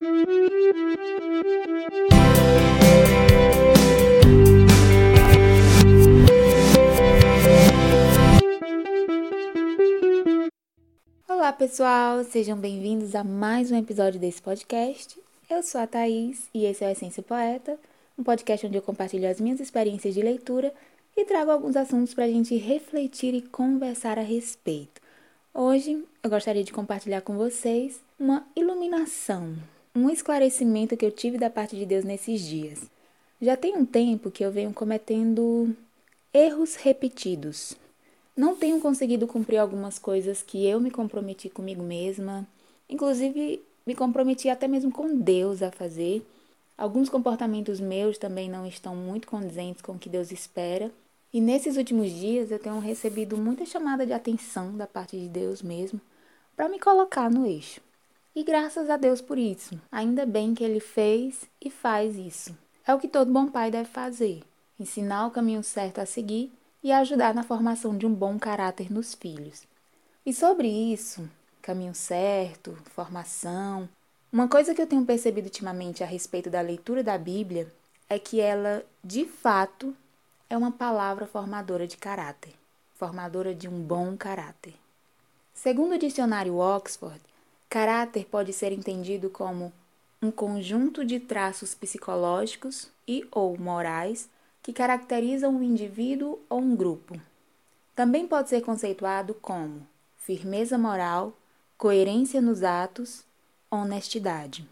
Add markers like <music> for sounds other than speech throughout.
Olá pessoal, sejam bem-vindos a mais um episódio desse podcast. Eu sou a Thaís e esse é o Essência Poeta, um podcast onde eu compartilho as minhas experiências de leitura e trago alguns assuntos para a gente refletir e conversar a respeito. Hoje eu gostaria de compartilhar com vocês uma iluminação, um esclarecimento que eu tive da parte de Deus nesses dias. Já tem um tempo que eu venho cometendo erros repetidos. Não tenho conseguido cumprir algumas coisas que eu me comprometi comigo mesma, inclusive me comprometi até mesmo com Deus a fazer. Alguns comportamentos meus também não estão muito condizentes com o que Deus espera. E nesses últimos dias eu tenho recebido muita chamada de atenção da parte de Deus mesmo para me colocar no eixo. E graças a Deus por isso. Ainda bem que ele fez e faz isso. É o que todo bom pai deve fazer: ensinar o caminho certo a seguir e ajudar na formação de um bom caráter nos filhos. E sobre isso, caminho certo, formação, uma coisa que eu tenho percebido ultimamente a respeito da leitura da Bíblia é que ela, de fato, é uma palavra formadora de caráter, formadora de um bom caráter. Segundo o dicionário Oxford, caráter pode ser entendido como um conjunto de traços psicológicos e ou morais que caracterizam um indivíduo ou um grupo. Também pode ser conceituado como firmeza moral, coerência nos atos, honestidade.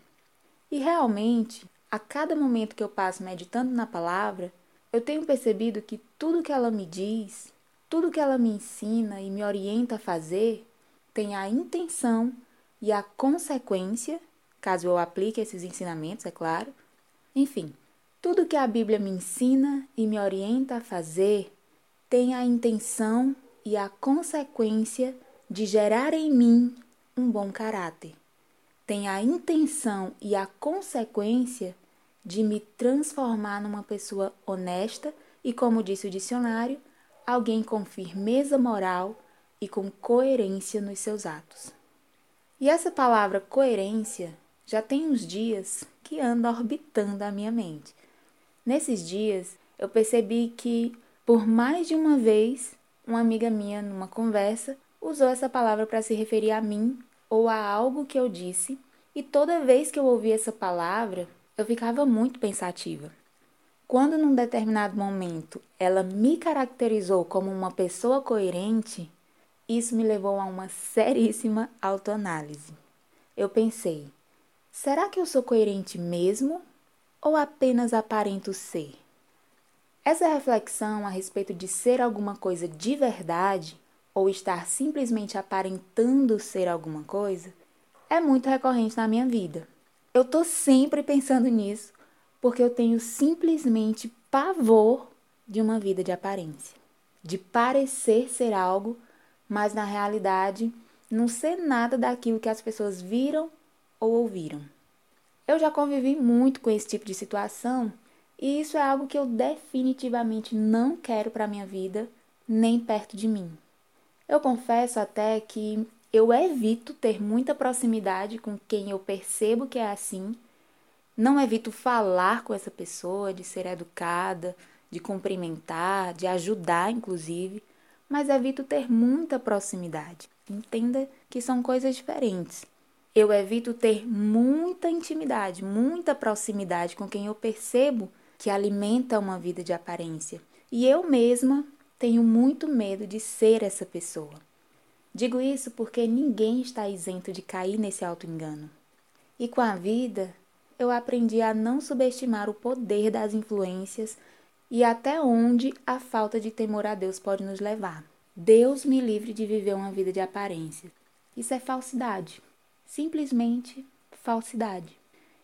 E realmente, a cada momento que eu passo meditando na palavra, eu tenho percebido que tudo que ela me diz, tudo que ela me ensina e me orienta a fazer, tem a intenção e a consequência, caso eu aplique esses ensinamentos, é claro. Enfim, tudo que a Bíblia me ensina e me orienta a fazer tem a intenção e a consequência de gerar em mim um bom caráter. Tem a intenção e a consequência de me transformar numa pessoa honesta e, como disse o dicionário, alguém com firmeza moral e com coerência nos seus atos. E essa palavra coerência já tem uns dias que anda orbitando a minha mente. Nesses dias, eu percebi que, por mais de uma vez, uma amiga minha, numa conversa, usou essa palavra para se referir a mim ou a algo que eu disse, e toda vez que eu ouvia essa palavra, eu ficava muito pensativa. Quando, num determinado momento, ela me caracterizou como uma pessoa coerente, isso me levou a uma seríssima autoanálise. Eu pensei: será que eu sou coerente mesmo ou apenas aparento ser? Essa reflexão a respeito de ser alguma coisa de verdade ou estar simplesmente aparentando ser alguma coisa é muito recorrente na minha vida. Eu tô sempre pensando nisso porque eu tenho simplesmente pavor de uma vida de aparência, de parecer ser algo, mas na realidade não ser nada daquilo que as pessoas viram ou ouviram. Eu já convivi muito com esse tipo de situação e isso é algo que eu definitivamente não quero para minha vida, nem perto de mim. Eu confesso até que eu evito ter muita proximidade com quem eu percebo que é assim. Não evito falar com essa pessoa, de ser educada, de cumprimentar, de ajudar, inclusive, mas evito ter muita proximidade. Entenda que são coisas diferentes. Eu evito ter muita intimidade, muita proximidade com quem eu percebo que alimenta uma vida de aparência. E eu mesma tenho muito medo de ser essa pessoa. Digo isso porque ninguém está isento de cair nesse auto-engano. E com a vida, eu aprendi a não subestimar o poder das influências e até onde a falta de temor a Deus pode nos levar. Deus me livre de viver uma vida de aparência. Isso é falsidade simplesmente falsidade.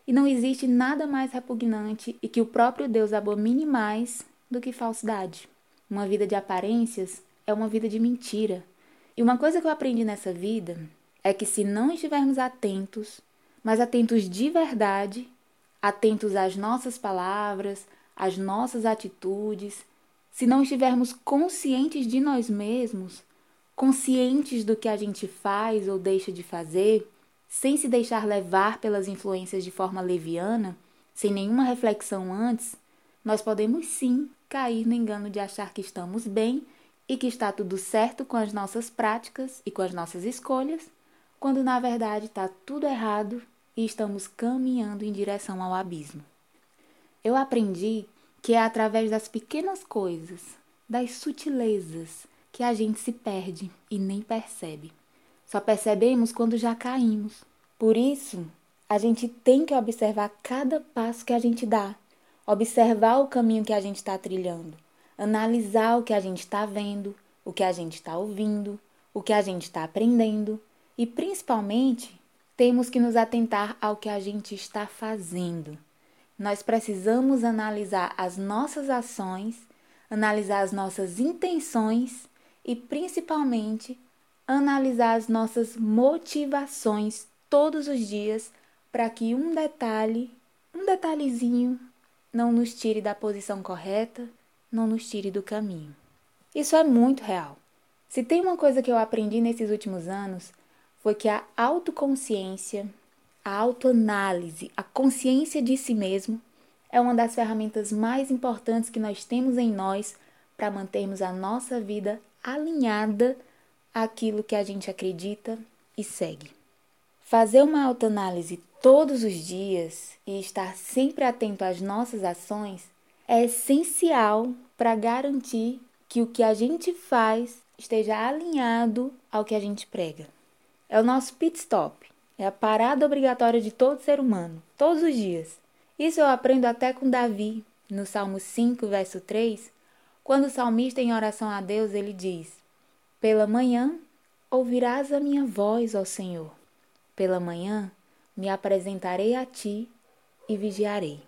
E não existe nada mais repugnante e que o próprio Deus abomine mais do que falsidade. Uma vida de aparências é uma vida de mentira. E uma coisa que eu aprendi nessa vida é que se não estivermos atentos, mas atentos de verdade, atentos às nossas palavras, às nossas atitudes, se não estivermos conscientes de nós mesmos, conscientes do que a gente faz ou deixa de fazer, sem se deixar levar pelas influências de forma leviana, sem nenhuma reflexão antes, nós podemos sim cair no engano de achar que estamos bem e que está tudo certo com as nossas práticas e com as nossas escolhas, quando na verdade está tudo errado e estamos caminhando em direção ao abismo. Eu aprendi que é através das pequenas coisas, das sutilezas, que a gente se perde e nem percebe. Só percebemos quando já caímos. Por isso, a gente tem que observar cada passo que a gente dá, observar o caminho que a gente está trilhando, analisar o que a gente está vendo, o que a gente está ouvindo, o que a gente está aprendendo e, principalmente, temos que nos atentar ao que a gente está fazendo. Nós precisamos analisar as nossas ações, analisar as nossas intenções e, principalmente, analisar as nossas motivações todos os dias para que um detalhe, um detalhezinho, não nos tire da posição correta, não nos tire do caminho. Isso é muito real. Se tem uma coisa que eu aprendi nesses últimos anos, foi que a autoconsciência, a autoanálise, a consciência de si mesmo é uma das ferramentas mais importantes que nós temos em nós para mantermos a nossa vida alinhada àquilo que a gente acredita e segue. Fazer uma autoanálise todos os dias e estar sempre atento às nossas ações é essencial para garantir que o que a gente faz esteja alinhado ao que a gente prega. É o nosso pit stop, é a parada obrigatória de todo ser humano, todos os dias. Isso eu aprendo até com Davi, no Salmo 5, verso 3, quando o salmista em oração a Deus ele diz: Pela manhã ouvirás a minha voz, ó Senhor. Pela manhã me apresentarei a ti e vigiarei.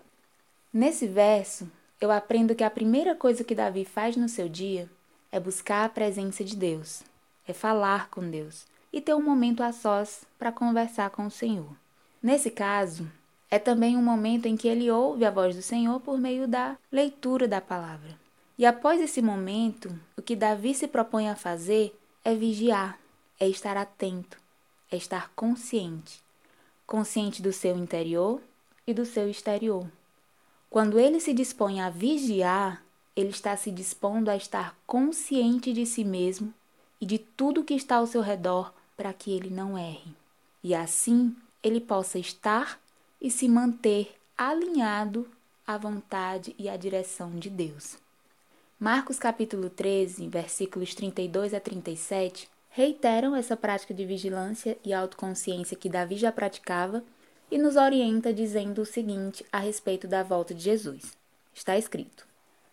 Nesse verso, eu aprendo que a primeira coisa que Davi faz no seu dia é buscar a presença de Deus, é falar com Deus e ter um momento a sós para conversar com o Senhor. Nesse caso, é também um momento em que ele ouve a voz do Senhor por meio da leitura da palavra. E após esse momento, o que Davi se propõe a fazer é vigiar, é estar atento, é estar consciente consciente do seu interior e do seu exterior. Quando ele se dispõe a vigiar, ele está se dispondo a estar consciente de si mesmo e de tudo que está ao seu redor para que ele não erre. E assim ele possa estar e se manter alinhado à vontade e à direção de Deus. Marcos capítulo 13, versículos 32 a 37, reiteram essa prática de vigilância e autoconsciência que Davi já praticava e nos orienta dizendo o seguinte a respeito da volta de Jesus. Está escrito: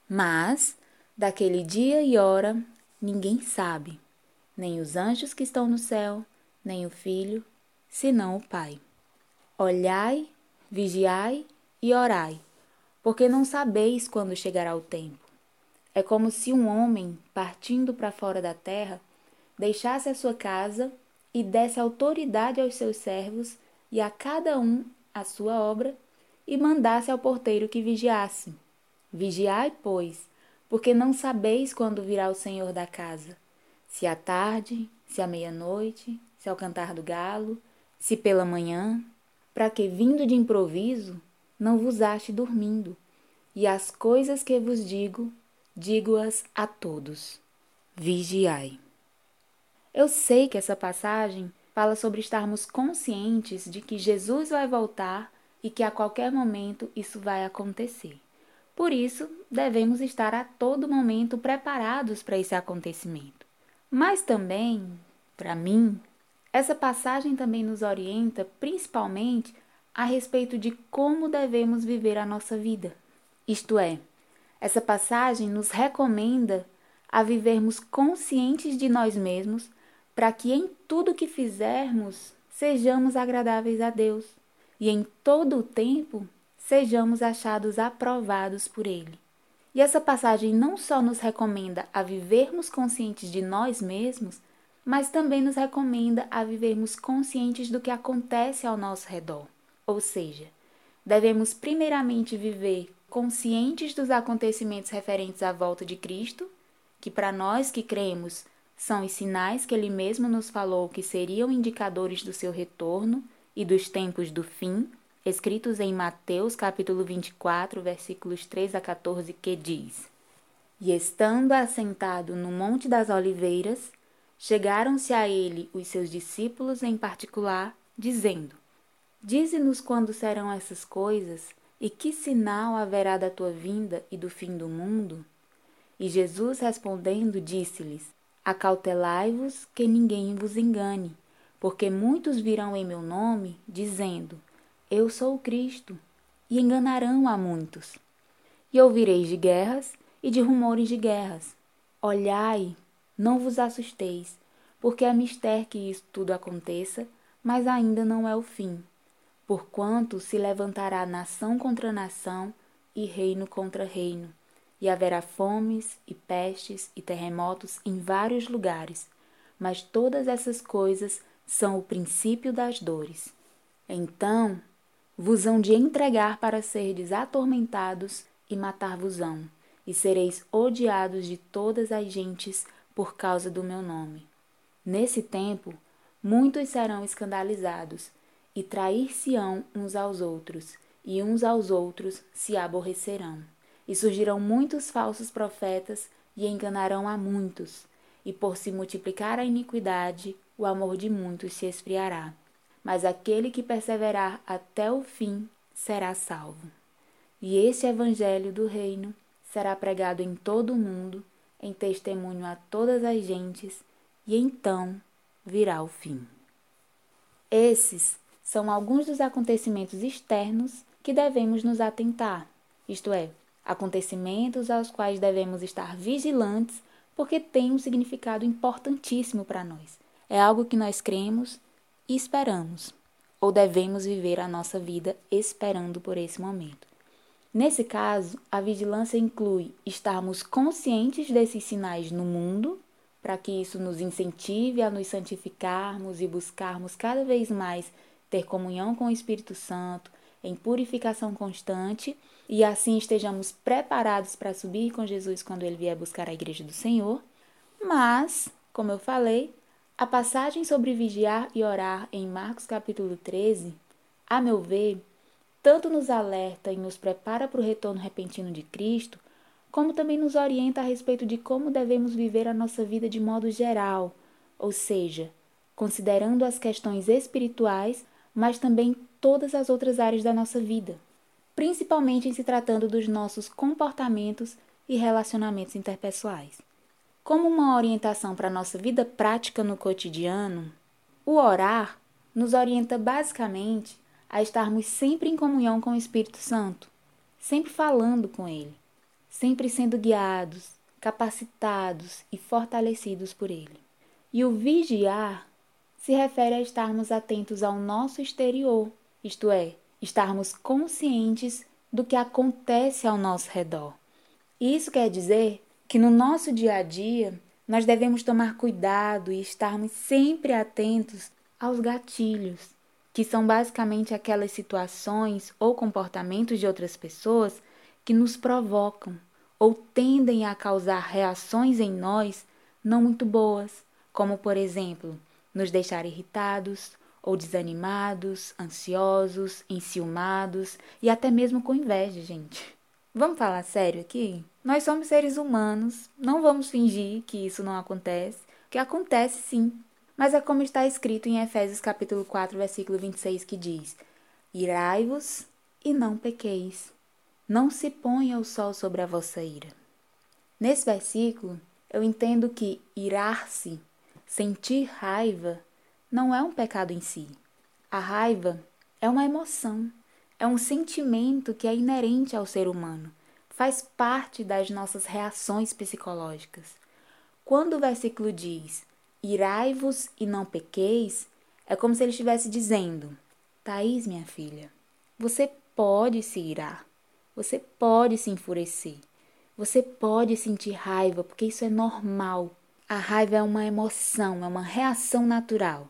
Mas daquele dia e hora ninguém sabe, nem os anjos que estão no céu, nem o filho, senão o Pai. Olhai, vigiai e orai, porque não sabeis quando chegará o tempo. É como se um homem, partindo para fora da terra, deixasse a sua casa e desse autoridade aos seus servos e a cada um a sua obra, e mandasse ao porteiro que vigiasse. Vigiai, pois, porque não sabeis quando virá o Senhor da casa, se à tarde, se à meia-noite, se ao cantar do galo, se pela manhã, para que, vindo de improviso, não vos ache dormindo. E as coisas que vos digo, digo-as a todos. Vigiai. Eu sei que essa passagem fala sobre estarmos conscientes de que Jesus vai voltar e que a qualquer momento isso vai acontecer. Por isso, devemos estar a todo momento preparados para esse acontecimento. Mas também, para mim, essa passagem também nos orienta principalmente a respeito de como devemos viver a nossa vida. Isto é, essa passagem nos recomenda a vivermos conscientes de nós mesmos para que em tudo que fizermos sejamos agradáveis a Deus e em todo o tempo sejamos achados aprovados por Ele. E essa passagem não só nos recomenda a vivermos conscientes de nós mesmos, mas também nos recomenda a vivermos conscientes do que acontece ao nosso redor. Ou seja, devemos primeiramente viver conscientes dos acontecimentos referentes à volta de Cristo, que para nós que cremos são os sinais que ele mesmo nos falou que seriam indicadores do seu retorno e dos tempos do fim, escritos em Mateus capítulo 24, versículos 3 a 14, que diz: E estando assentado no Monte das Oliveiras, chegaram-se a ele os seus discípulos em particular, dizendo: Dize-nos quando serão essas coisas, e que sinal haverá da tua vinda e do fim do mundo? E Jesus respondendo, disse-lhes: Acautelai-vos que ninguém vos engane, porque muitos virão em meu nome, dizendo: Eu sou o Cristo, e enganarão a muitos. E ouvireis de guerras e de rumores de guerras. Olhai, não vos assusteis, porque é mistério que isso tudo aconteça, mas ainda não é o fim. Porquanto se levantará nação contra nação e reino contra reino e haverá fomes e pestes e terremotos em vários lugares, mas todas essas coisas são o princípio das dores. Então vos hão de entregar para serdes atormentados e matar-vos-ão, e sereis odiados de todas as gentes por causa do meu nome. Nesse tempo, muitos serão escandalizados, e trair-se-ão uns aos outros, e uns aos outros se aborrecerão. E surgirão muitos falsos profetas e enganarão a muitos, e por se multiplicar a iniquidade, o amor de muitos se esfriará. Mas aquele que perseverar até o fim será salvo. E este evangelho do reino será pregado em todo o mundo, em testemunho a todas as gentes, e então virá o fim. Esses são alguns dos acontecimentos externos que devemos nos atentar, isto é, acontecimentos aos quais devemos estar vigilantes porque têm um significado importantíssimo para nós. É algo que nós cremos esperamos, ou devemos viver a nossa vida esperando por esse momento. Nesse caso, a vigilância inclui estarmos conscientes desses sinais no mundo, para que isso nos incentive a nos santificarmos e buscarmos cada vez mais ter comunhão com o Espírito Santo, em purificação constante e assim estejamos preparados para subir com Jesus quando ele vier buscar a igreja do Senhor. Mas, como eu falei, a passagem sobre vigiar e orar em Marcos capítulo 13, a meu ver, tanto nos alerta e nos prepara para o retorno repentino de Cristo, como também nos orienta a respeito de como devemos viver a nossa vida de modo geral, ou seja, considerando as questões espirituais, mas também todas as outras áreas da nossa vida, principalmente em se tratando dos nossos comportamentos e relacionamentos interpessoais. Como uma orientação para a nossa vida prática no cotidiano, o orar nos orienta basicamente a estarmos sempre em comunhão com o Espírito Santo, sempre falando com Ele, sempre sendo guiados, capacitados e fortalecidos por Ele. E o vigiar se refere a estarmos atentos ao nosso exterior, isto é, estarmos conscientes do que acontece ao nosso redor. Isso quer dizer que no nosso dia a dia nós devemos tomar cuidado e estarmos sempre atentos aos gatilhos, que são basicamente aquelas situações ou comportamentos de outras pessoas que nos provocam ou tendem a causar reações em nós não muito boas, como por exemplo, nos deixar irritados ou desanimados, ansiosos, enciumados e até mesmo com inveja, gente. Vamos falar sério aqui? Nós somos seres humanos, não vamos fingir que isso não acontece, que acontece sim. Mas é como está escrito em Efésios capítulo 4, versículo 26, que diz: Irai-vos e não pequeis. Não se ponha o sol sobre a vossa ira. Nesse versículo, eu entendo que irar-se, sentir raiva, não é um pecado em si. A raiva é uma emoção, é um sentimento que é inerente ao ser humano, faz parte das nossas reações psicológicas. Quando o versículo diz: Irai-vos e não pequeis, é como se ele estivesse dizendo: Thaís, minha filha, você pode se irar, você pode se enfurecer, você pode sentir raiva, porque isso é normal. A raiva é uma emoção, é uma reação natural.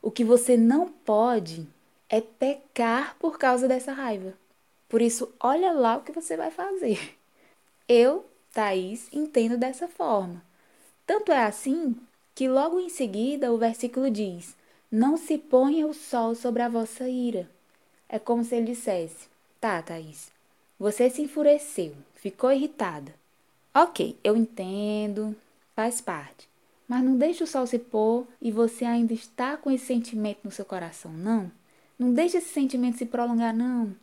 O que você não pode é pecar por causa dessa raiva. Por isso, olha lá o que você vai fazer. Eu, Thaís, entendo dessa forma. Tanto é assim que logo em seguida o versículo diz: Não se ponha o sol sobre a vossa ira. É como se ele dissesse: Tá, Thaís, você se enfureceu, ficou irritada. Ok, eu entendo, faz parte. Mas não deixe o sol se pôr e você ainda está com esse sentimento no seu coração, não. Não deixe esse sentimento se prolongar, não.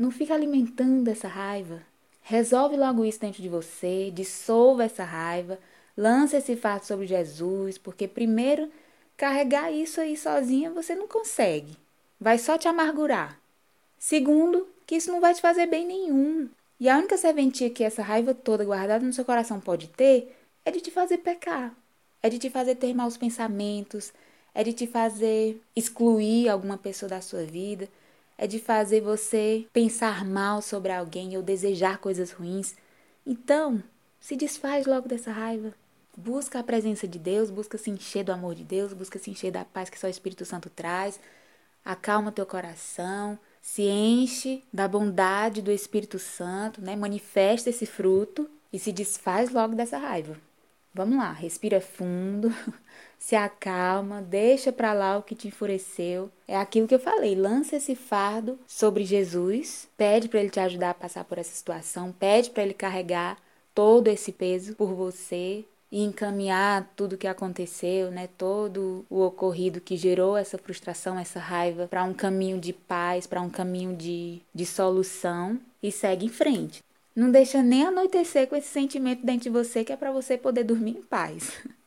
Não fica alimentando essa raiva. Resolve logo isso dentro de você, dissolva essa raiva, lance esse fato sobre Jesus, porque primeiro carregar isso aí sozinha você não consegue. Vai só te amargurar. Segundo, que isso não vai te fazer bem nenhum. E a única serventia que essa raiva toda guardada no seu coração pode ter é de te fazer pecar, é de te fazer ter maus pensamentos, é de te fazer excluir alguma pessoa da sua vida, é de fazer você pensar mal sobre alguém ou desejar coisas ruins. Então, se desfaz logo dessa raiva. Busca a presença de Deus, busca se encher do amor de Deus, busca se encher da paz que só o Espírito Santo traz. Acalma teu coração, se enche da bondade do Espírito Santo, né? Manifesta esse fruto e se desfaz logo dessa raiva. Vamos lá, respira fundo, <laughs> se acalma, deixa para lá o que te enfureceu. É aquilo que eu falei, lança esse fardo sobre Jesus, pede para ele te ajudar a passar por essa situação, pede para ele carregar todo esse peso por você e encaminhar tudo o que aconteceu, né, todo o ocorrido que gerou essa frustração, essa raiva para um caminho de paz, para um caminho de, de solução e segue em frente. Não deixa nem anoitecer com esse sentimento dentro de você que é para você poder dormir em paz. <laughs>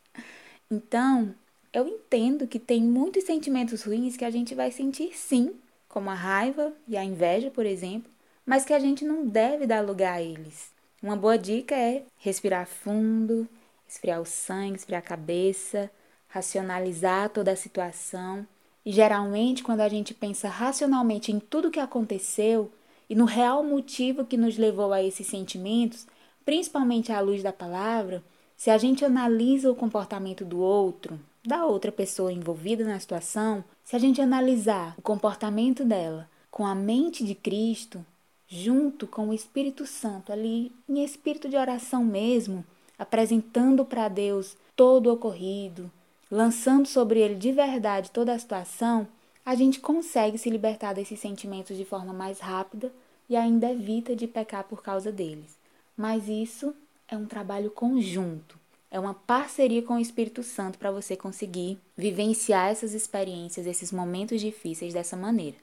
Então, eu entendo que tem muitos sentimentos ruins que a gente vai sentir sim, como a raiva e a inveja, por exemplo, mas que a gente não deve dar lugar a eles. Uma boa dica é respirar fundo, esfriar o sangue, esfriar a cabeça, racionalizar toda a situação. E geralmente, quando a gente pensa racionalmente em tudo o que aconteceu, e no real motivo que nos levou a esses sentimentos, principalmente à luz da palavra, se a gente analisa o comportamento do outro, da outra pessoa envolvida na situação, se a gente analisar o comportamento dela com a mente de Cristo, junto com o Espírito Santo ali, em espírito de oração mesmo, apresentando para Deus todo o ocorrido, lançando sobre ele de verdade toda a situação, a gente consegue se libertar desses sentimentos de forma mais rápida e ainda evita de pecar por causa deles. Mas isso é um trabalho conjunto, é uma parceria com o Espírito Santo para você conseguir vivenciar essas experiências, esses momentos difíceis dessa maneira.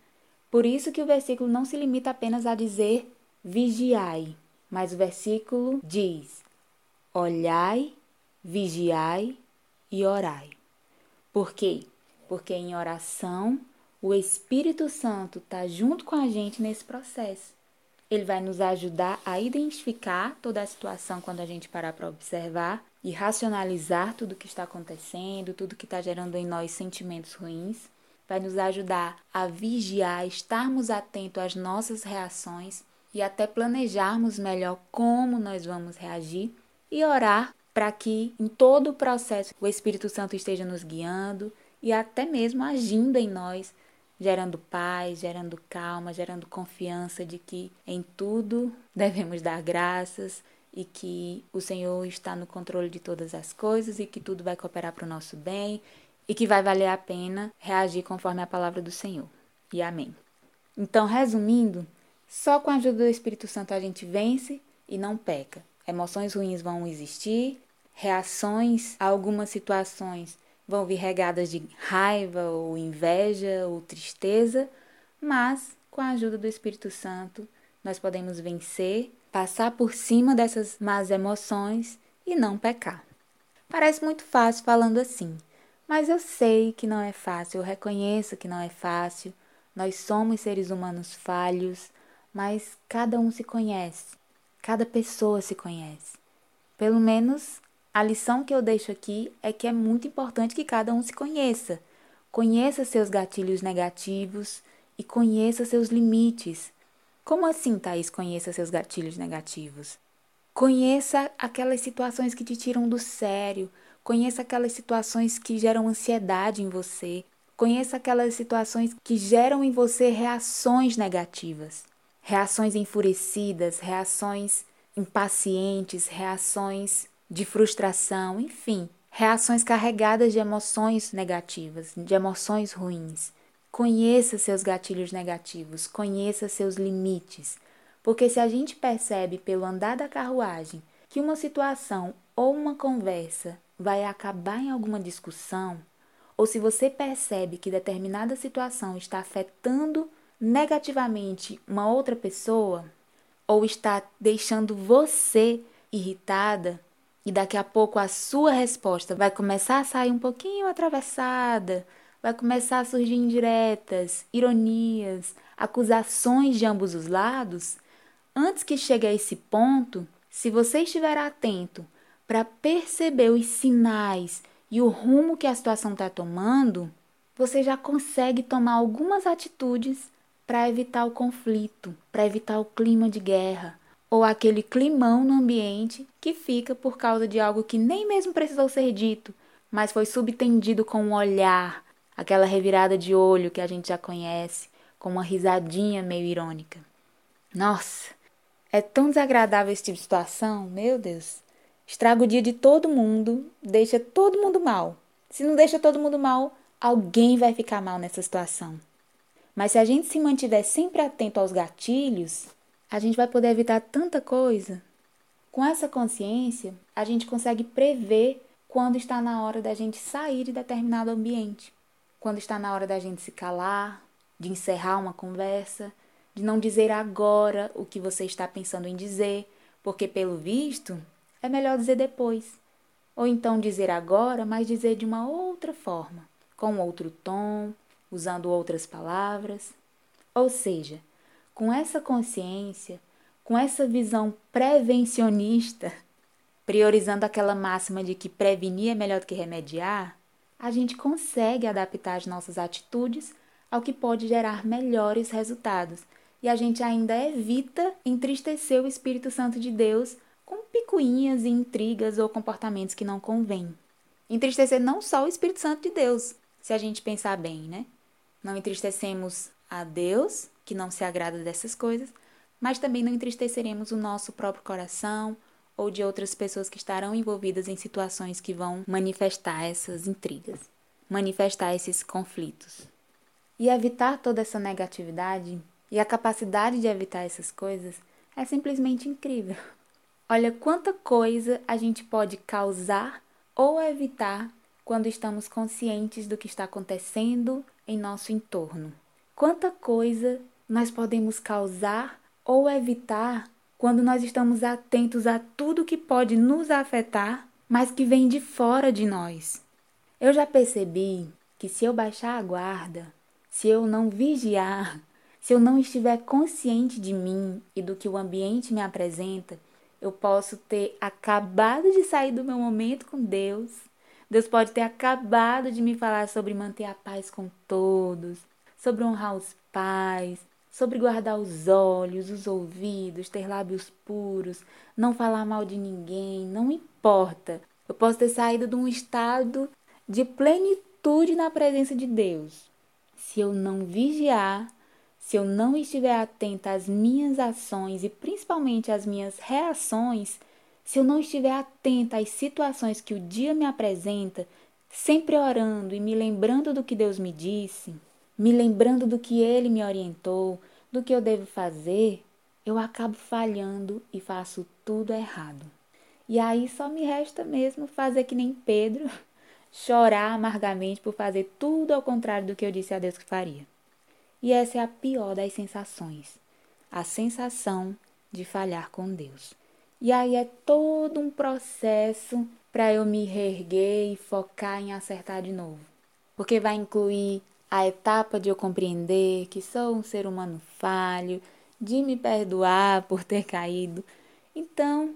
Por isso que o versículo não se limita apenas a dizer vigiai, mas o versículo diz: olhai, vigiai e orai. Por quê? Porque em oração o Espírito Santo está junto com a gente nesse processo. Ele vai nos ajudar a identificar toda a situação quando a gente parar para observar e racionalizar tudo que está acontecendo, tudo que está gerando em nós sentimentos ruins. Vai nos ajudar a vigiar, estarmos atentos às nossas reações e até planejarmos melhor como nós vamos reagir e orar para que em todo o processo o Espírito Santo esteja nos guiando e até mesmo agindo em nós gerando paz, gerando calma, gerando confiança de que em tudo <laughs> devemos dar graças e que o Senhor está no controle de todas as coisas e que tudo vai cooperar para o nosso bem e que vai valer a pena reagir conforme a palavra do Senhor. E amém. Então, resumindo, só com a ajuda do Espírito Santo a gente vence e não peca. Emoções ruins vão existir, reações a algumas situações vão vir regadas de raiva ou inveja ou tristeza, mas com a ajuda do Espírito Santo nós podemos vencer, passar por cima dessas más emoções e não pecar. Parece muito fácil falando assim, mas eu sei que não é fácil, eu reconheço que não é fácil. Nós somos seres humanos falhos, mas cada um se conhece, cada pessoa se conhece. Pelo menos a lição que eu deixo aqui é que é muito importante que cada um se conheça. Conheça seus gatilhos negativos e conheça seus limites. Como assim, Thaís, conheça seus gatilhos negativos? Conheça aquelas situações que te tiram do sério. Conheça aquelas situações que geram ansiedade em você. Conheça aquelas situações que geram em você reações negativas. Reações enfurecidas, reações impacientes, reações de frustração, enfim, reações carregadas de emoções negativas, de emoções ruins. Conheça seus gatilhos negativos, conheça seus limites, porque se a gente percebe pelo andar da carruagem que uma situação ou uma conversa vai acabar em alguma discussão, ou se você percebe que determinada situação está afetando negativamente uma outra pessoa, ou está deixando você irritada, e daqui a pouco a sua resposta vai começar a sair um pouquinho atravessada, vai começar a surgir indiretas, ironias, acusações de ambos os lados, antes que chegue a esse ponto, se você estiver atento para perceber os sinais e o rumo que a situação está tomando, você já consegue tomar algumas atitudes para evitar o conflito, para evitar o clima de guerra ou aquele climão no ambiente que fica por causa de algo que nem mesmo precisou ser dito, mas foi subtendido com um olhar, aquela revirada de olho que a gente já conhece, com uma risadinha meio irônica. Nossa, é tão desagradável esse tipo de situação, meu Deus. Estraga o dia de todo mundo, deixa todo mundo mal. Se não deixa todo mundo mal, alguém vai ficar mal nessa situação. Mas se a gente se mantiver sempre atento aos gatilhos, a gente vai poder evitar tanta coisa. Com essa consciência, a gente consegue prever quando está na hora da gente sair de determinado ambiente quando está na hora da gente se calar, de encerrar uma conversa, de não dizer agora o que você está pensando em dizer, porque pelo visto é melhor dizer depois. Ou então dizer agora, mas dizer de uma outra forma, com outro tom, usando outras palavras. Ou seja, com essa consciência, com essa visão prevencionista, priorizando aquela máxima de que prevenir é melhor do que remediar, a gente consegue adaptar as nossas atitudes ao que pode gerar melhores resultados. E a gente ainda evita entristecer o Espírito Santo de Deus com picuinhas e intrigas ou comportamentos que não convêm. Entristecer não só o Espírito Santo de Deus, se a gente pensar bem, né? Não entristecemos a Deus, que não se agrada dessas coisas, mas também não entristeceremos o nosso próprio coração, ou de outras pessoas que estarão envolvidas em situações que vão manifestar essas intrigas, manifestar esses conflitos. E evitar toda essa negatividade e a capacidade de evitar essas coisas é simplesmente incrível. Olha quanta coisa a gente pode causar ou evitar quando estamos conscientes do que está acontecendo em nosso entorno. Quanta coisa nós podemos causar ou evitar quando nós estamos atentos a tudo que pode nos afetar, mas que vem de fora de nós. Eu já percebi que se eu baixar a guarda, se eu não vigiar, se eu não estiver consciente de mim e do que o ambiente me apresenta, eu posso ter acabado de sair do meu momento com Deus. Deus pode ter acabado de me falar sobre manter a paz com todos, sobre honrar os pais, sobre guardar os olhos, os ouvidos, ter lábios puros, não falar mal de ninguém, não importa. Eu posso ter saído de um estado de plenitude na presença de Deus. Se eu não vigiar, se eu não estiver atenta às minhas ações e principalmente às minhas reações, se eu não estiver atenta às situações que o dia me apresenta, sempre orando e me lembrando do que Deus me disse, me lembrando do que ele me orientou, do que eu devo fazer, eu acabo falhando e faço tudo errado. E aí só me resta mesmo fazer que nem Pedro, <laughs> chorar amargamente por fazer tudo ao contrário do que eu disse a Deus que faria. E essa é a pior das sensações, a sensação de falhar com Deus. E aí é todo um processo para eu me reerguer e focar em acertar de novo. Porque vai incluir a etapa de eu compreender que sou um ser humano falho, de me perdoar por ter caído. Então,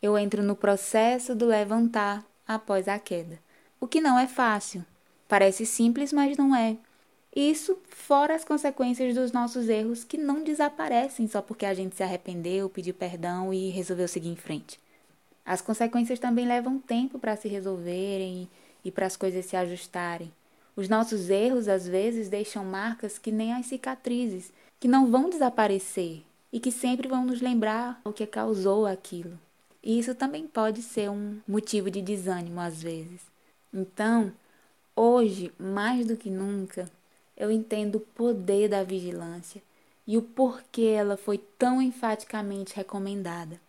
eu entro no processo do levantar após a queda. O que não é fácil. Parece simples, mas não é. Isso fora as consequências dos nossos erros que não desaparecem só porque a gente se arrependeu, pediu perdão e resolveu seguir em frente. As consequências também levam tempo para se resolverem e para as coisas se ajustarem. Os nossos erros, às vezes, deixam marcas que nem as cicatrizes, que não vão desaparecer e que sempre vão nos lembrar o que causou aquilo. E isso também pode ser um motivo de desânimo às vezes. Então, hoje, mais do que nunca, eu entendo o poder da vigilância e o porquê ela foi tão enfaticamente recomendada.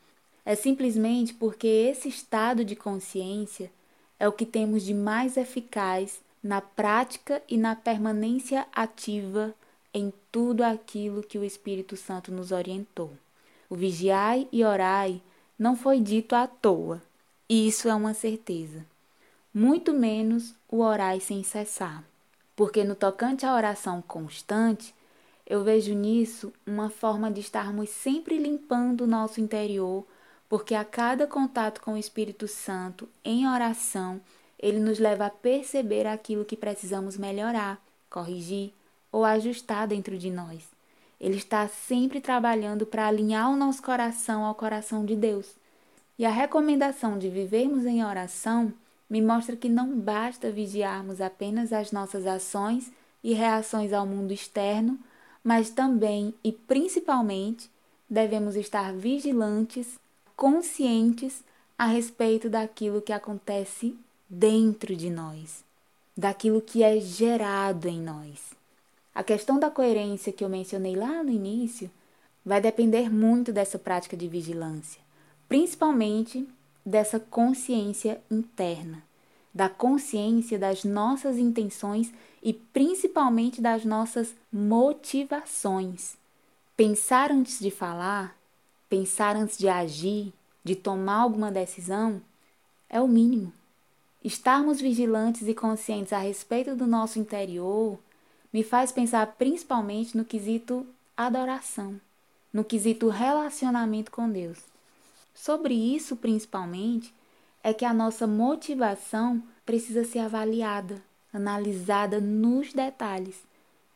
É simplesmente porque esse estado de consciência é o que temos de mais eficaz na prática e na permanência ativa em tudo aquilo que o Espírito Santo nos orientou. O vigiai e orai não foi dito à toa, e isso é uma certeza. Muito menos o orai sem cessar, porque no tocante à oração constante, eu vejo nisso uma forma de estarmos sempre limpando o nosso interior, porque a cada contato com o Espírito Santo em oração, ele nos leva a perceber aquilo que precisamos melhorar, corrigir ou ajustar dentro de nós. Ele está sempre trabalhando para alinhar o nosso coração ao coração de Deus. E a recomendação de vivermos em oração me mostra que não basta vigiarmos apenas as nossas ações e reações ao mundo externo, mas também e principalmente devemos estar vigilantes, conscientes a respeito daquilo que acontece dentro de nós, daquilo que é gerado em nós. A questão da coerência que eu mencionei lá no início vai depender muito dessa prática de vigilância, principalmente dessa consciência interna, da consciência das nossas intenções e principalmente das nossas motivações. Pensar antes de falar, pensar antes de agir, de tomar alguma decisão, é o mínimo. Estarmos vigilantes e conscientes a respeito do nosso interior me faz pensar principalmente no quesito adoração, no quesito relacionamento com Deus. Sobre isso, principalmente, é que a nossa motivação precisa ser avaliada, analisada nos detalhes.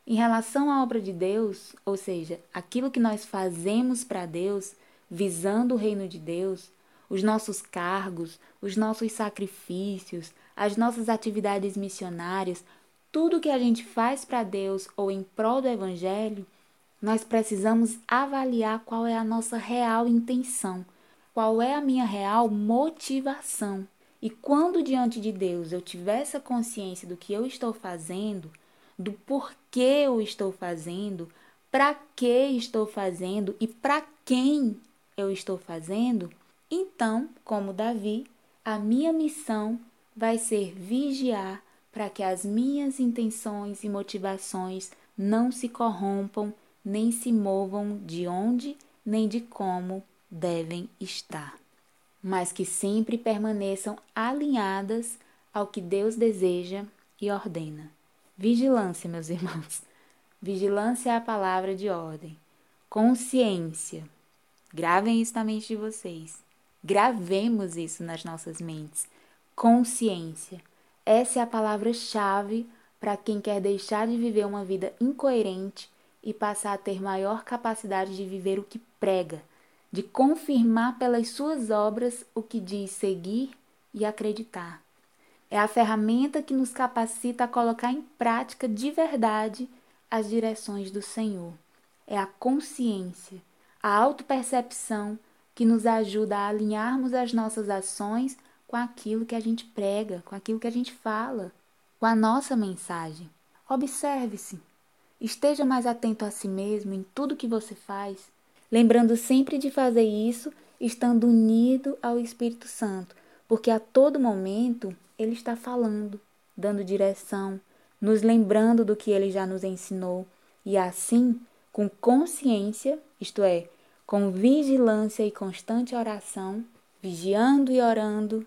Em relação à obra de Deus, ou seja, aquilo que nós fazemos para Deus, visando o reino de Deus, os nossos cargos, os nossos sacrifícios, as nossas atividades missionárias, tudo que a gente faz para Deus ou em prol do Evangelho, nós precisamos avaliar qual é a nossa real intenção, qual é a minha real motivação. E quando diante de Deus eu tiver essa consciência do que eu estou fazendo, do porquê eu estou fazendo, para que estou fazendo e para quem eu estou fazendo, então, como Davi, a minha missão vai ser vigiar para que as minhas intenções e motivações não se corrompam nem se movam de onde nem de como devem estar, mas que sempre permaneçam alinhadas ao que Deus deseja e ordena. Vigilância, meus irmãos. Vigilância é a palavra de ordem. Consciência. Gravem isso na mente de vocês. Gravemos isso nas nossas mentes. Consciência. Essa é a palavra-chave para quem quer deixar de viver uma vida incoerente e passar a ter maior capacidade de viver o que prega, de confirmar pelas suas obras o que diz seguir e acreditar. É a ferramenta que nos capacita a colocar em prática de verdade as direções do Senhor. É a consciência, a autopercepção que nos ajuda a alinharmos as nossas ações com aquilo que a gente prega, com aquilo que a gente fala, com a nossa mensagem. Observe-se. Esteja mais atento a si mesmo em tudo que você faz, lembrando sempre de fazer isso estando unido ao Espírito Santo, porque a todo momento ele está falando, dando direção, nos lembrando do que ele já nos ensinou e assim, com consciência, isto é, com vigilância e constante oração, vigiando e orando,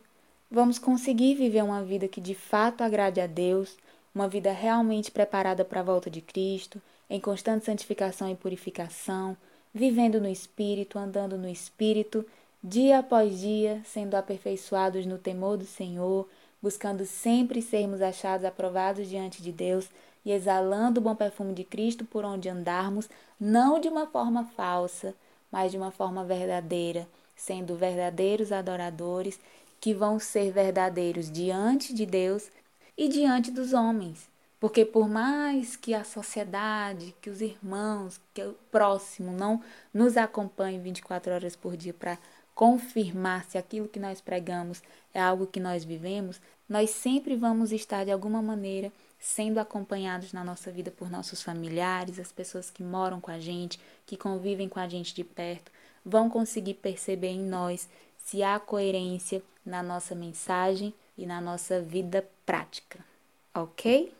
vamos conseguir viver uma vida que de fato agrade a Deus, uma vida realmente preparada para a volta de Cristo, em constante santificação e purificação, vivendo no Espírito, andando no Espírito, dia após dia, sendo aperfeiçoados no temor do Senhor, buscando sempre sermos achados aprovados diante de Deus e exalando o bom perfume de Cristo por onde andarmos, não de uma forma falsa, mas de uma forma verdadeira, sendo verdadeiros adoradores que vão ser verdadeiros diante de Deus e diante dos homens. Porque por mais que a sociedade, que os irmãos, que o próximo não nos acompanhe 24 horas por dia para confirmar se aquilo que nós pregamos é algo que nós vivemos, nós sempre vamos estar de alguma maneira sendo acompanhados na nossa vida por nossos familiares, as pessoas que moram com a gente, que convivem com a gente de perto, vão conseguir perceber em nós se há coerência na nossa mensagem e na nossa vida prática, ok?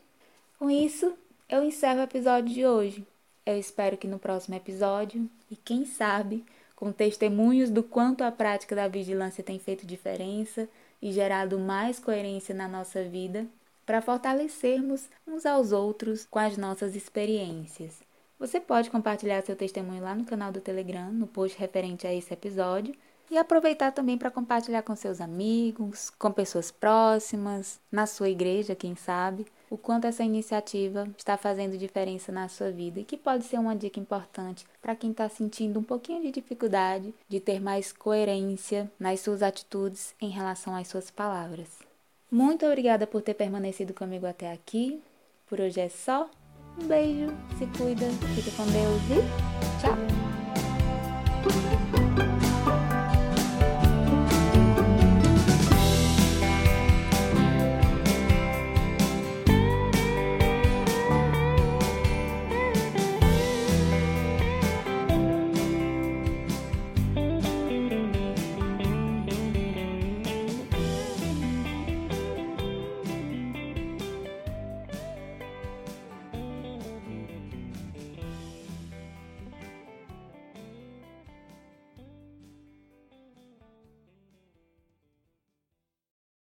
Com isso, eu encerro o episódio de hoje. Eu espero que no próximo episódio, e quem sabe, com testemunhos do quanto a prática da vigilância tem feito diferença e gerado mais coerência na nossa vida, para fortalecermos uns aos outros com as nossas experiências. Você pode compartilhar seu testemunho lá no canal do Telegram, no post referente a esse episódio, e aproveitar também para compartilhar com seus amigos, com pessoas próximas, na sua igreja, quem sabe, o quanto essa iniciativa está fazendo diferença na sua vida e que pode ser uma dica importante para quem está sentindo um pouquinho de dificuldade de ter mais coerência nas suas atitudes em relação às suas palavras. Muito obrigada por ter permanecido comigo até aqui. Por hoje é só. Um beijo, se cuida, fica com Deus e